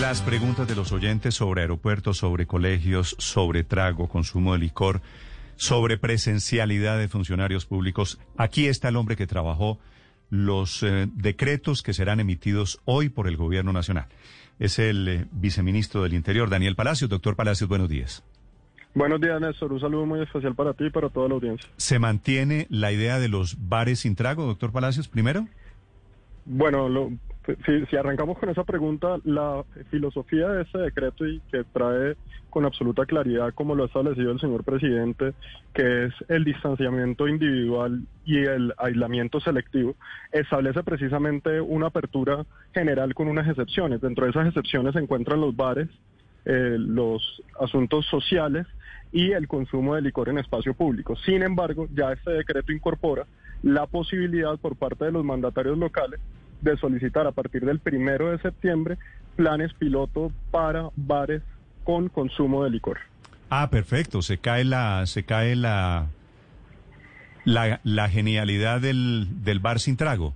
Las preguntas de los oyentes sobre aeropuertos, sobre colegios, sobre trago, consumo de licor, sobre presencialidad de funcionarios públicos. Aquí está el hombre que trabajó los eh, decretos que serán emitidos hoy por el Gobierno Nacional. Es el eh, viceministro del Interior, Daniel Palacios. Doctor Palacios, buenos días. Buenos días, Néstor. Un saludo muy especial para ti y para toda la audiencia. ¿Se mantiene la idea de los bares sin trago, doctor Palacios, primero? Bueno, lo, si, arrancamos con esa pregunta, la filosofía de ese decreto y que trae con absoluta claridad, como lo ha establecido el señor presidente, que es el distanciamiento individual y el aislamiento selectivo, establece precisamente una apertura general con unas excepciones. Dentro de esas excepciones se encuentran los bares, eh, los asuntos sociales y el consumo de licor en espacio público. Sin embargo, ya este decreto incorpora la posibilidad por parte de los mandatarios locales de solicitar a partir del primero de septiembre planes piloto para bares con consumo de licor. Ah, perfecto. Se cae la, se cae la, la, genialidad del, del bar sin trago.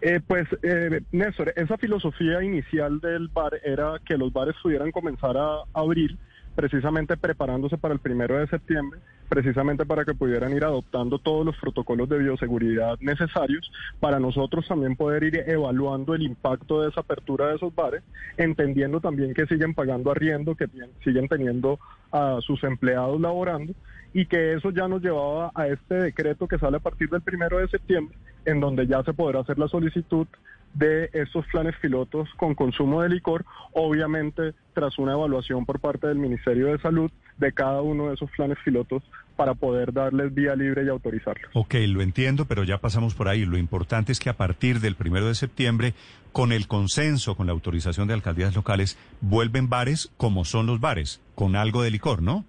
Eh, pues, eh, Néstor, esa filosofía inicial del bar era que los bares pudieran comenzar a abrir precisamente preparándose para el primero de septiembre, precisamente para que pudieran ir adoptando todos los protocolos de bioseguridad necesarios para nosotros también poder ir evaluando el impacto de esa apertura de esos bares, entendiendo también que siguen pagando arriendo, que siguen teniendo a sus empleados laborando y que eso ya nos llevaba a este decreto que sale a partir del primero de septiembre, en donde ya se podrá hacer la solicitud de estos planes pilotos con consumo de licor, obviamente tras una evaluación por parte del Ministerio de Salud de cada uno de esos planes pilotos para poder darles vía libre y autorizarlos. Ok, lo entiendo, pero ya pasamos por ahí. Lo importante es que a partir del primero de septiembre, con el consenso, con la autorización de alcaldías locales, vuelven bares como son los bares, con algo de licor, ¿no?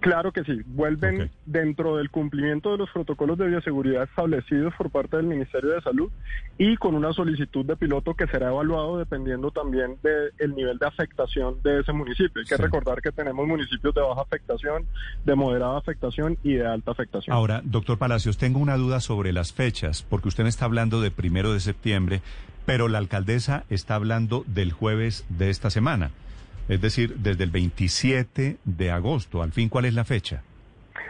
Claro que sí, vuelven dentro del cumplimiento de los protocolos de bioseguridad establecidos por parte del Ministerio de Salud y con una solicitud de piloto que será evaluado dependiendo también del nivel de afectación de ese municipio. Hay que recordar que tenemos municipios de baja afectación, de moderada afectación y de alta afectación. Ahora, doctor Palacios, tengo una duda sobre las fechas, porque usted me está hablando de primero de septiembre, pero la alcaldesa está hablando del jueves de esta semana es decir, desde el 27 de agosto. Al fin, ¿cuál es la fecha?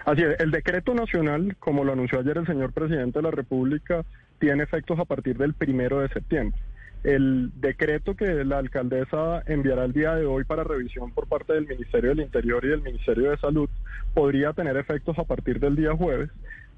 Así es, el decreto nacional, como lo anunció ayer el señor presidente de la República, tiene efectos a partir del primero de septiembre. El decreto que la alcaldesa enviará el día de hoy para revisión por parte del Ministerio del Interior y del Ministerio de Salud podría tener efectos a partir del día jueves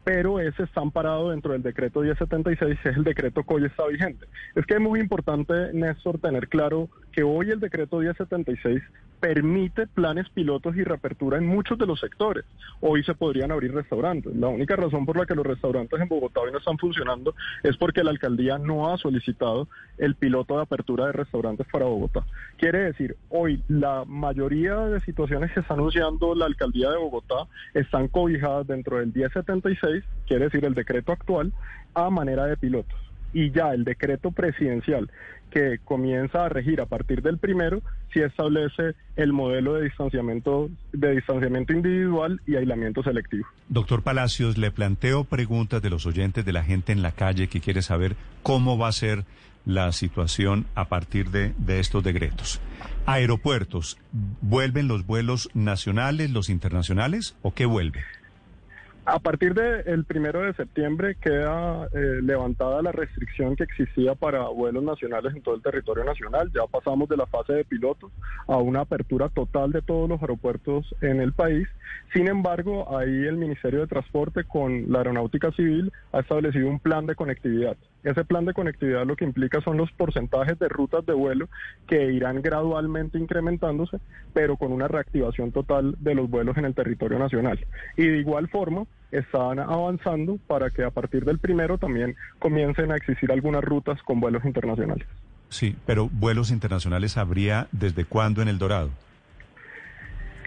pero ese está amparado dentro del decreto 1076, es el decreto que hoy está vigente. Es que es muy importante, Néstor, tener claro que hoy el decreto 1076 permite planes pilotos y reapertura en muchos de los sectores. Hoy se podrían abrir restaurantes. La única razón por la que los restaurantes en Bogotá hoy no están funcionando es porque la alcaldía no ha solicitado el piloto de apertura de restaurantes para Bogotá. Quiere decir, hoy la mayoría de situaciones que está anunciando la alcaldía de Bogotá están cobijadas dentro del 1076, quiere decir el decreto actual, a manera de pilotos y ya el decreto presidencial que comienza a regir a partir del primero sí establece el modelo de distanciamiento de distanciamiento individual y aislamiento selectivo. Doctor Palacios, le planteo preguntas de los oyentes de la gente en la calle que quiere saber cómo va a ser la situación a partir de, de estos decretos. Aeropuertos, ¿vuelven los vuelos nacionales, los internacionales o qué vuelve? A partir del primero de septiembre queda eh, levantada la restricción que existía para vuelos nacionales en todo el territorio nacional. Ya pasamos de la fase de pilotos a una apertura total de todos los aeropuertos en el país. Sin embargo, ahí el Ministerio de Transporte con la Aeronáutica Civil ha establecido un plan de conectividad. Ese plan de conectividad lo que implica son los porcentajes de rutas de vuelo que irán gradualmente incrementándose, pero con una reactivación total de los vuelos en el territorio nacional. Y de igual forma, están avanzando para que a partir del primero también comiencen a existir algunas rutas con vuelos internacionales. Sí, pero vuelos internacionales habría desde cuándo en El Dorado?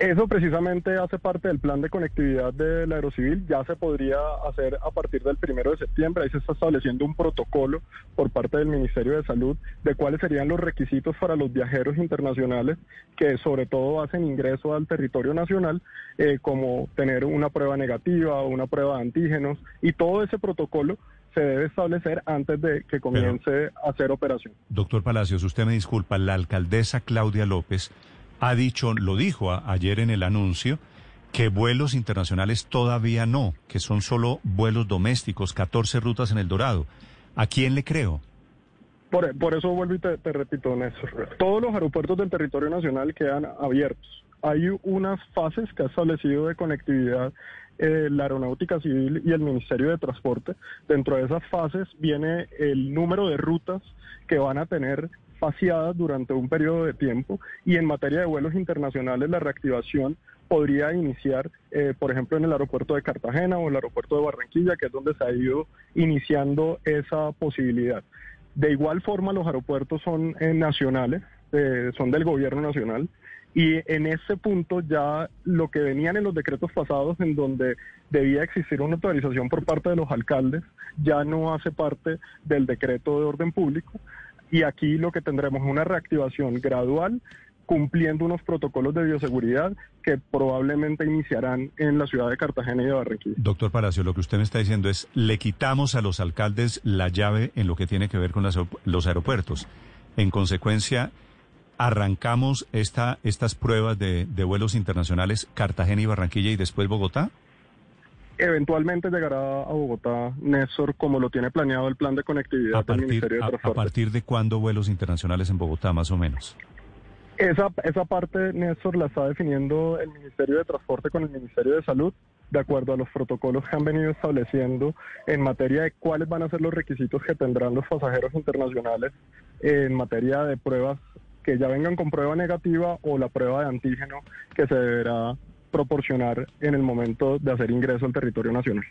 Eso precisamente hace parte del plan de conectividad del Aerocivil, ya se podría hacer a partir del primero de septiembre, ahí se está estableciendo un protocolo por parte del Ministerio de Salud de cuáles serían los requisitos para los viajeros internacionales que sobre todo hacen ingreso al territorio nacional, eh, como tener una prueba negativa, una prueba de antígenos y todo ese protocolo se debe establecer antes de que comience a hacer operación. Doctor Palacios, usted me disculpa, la alcaldesa Claudia López ha dicho, lo dijo ayer en el anuncio, que vuelos internacionales todavía no, que son solo vuelos domésticos, 14 rutas en el Dorado. ¿A quién le creo? Por, eso vuelvo y te, te repito, Néstor. Todos los aeropuertos del territorio nacional quedan abiertos. Hay unas fases que ha establecido de conectividad eh, la Aeronáutica Civil y el Ministerio de Transporte. Dentro de esas fases viene el número de rutas que van a tener faciadas durante un periodo de tiempo y en materia de vuelos internacionales la reactivación podría iniciar, eh, por ejemplo, en el aeropuerto de Cartagena o el aeropuerto de Barranquilla, que es donde se ha ido iniciando esa posibilidad. De igual forma, los aeropuertos son eh, nacionales, eh, son del gobierno nacional, y en ese punto ya lo que venían en los decretos pasados, en donde debía existir una autorización por parte de los alcaldes, ya no hace parte del decreto de orden público. Y aquí lo que tendremos es una reactivación gradual cumpliendo unos protocolos de bioseguridad que probablemente iniciarán en la ciudad de Cartagena y de Barranquilla. Doctor Palacio, lo que usted me está diciendo es, le quitamos a los alcaldes la llave en lo que tiene que ver con los aeropuertos. En consecuencia, arrancamos esta, estas pruebas de, vuelos internacionales Cartagena y Barranquilla y después Bogotá? Eventualmente llegará a Bogotá, Néstor, como lo tiene planeado el plan de conectividad del Ministerio de Transporte. A, partir de cuándo vuelos internacionales en Bogotá, más o menos? Esa, esa parte, Néstor, la está definiendo el Ministerio de Transporte con el Ministerio de Salud, de acuerdo a los protocolos que han venido estableciendo en materia de cuáles van a ser los requisitos que tendrán los pasajeros internacionales en materia de pruebas que ya vengan con prueba negativa o la prueba de antígeno que se deberá proporcionar en el momento de hacer ingreso al territorio nacional.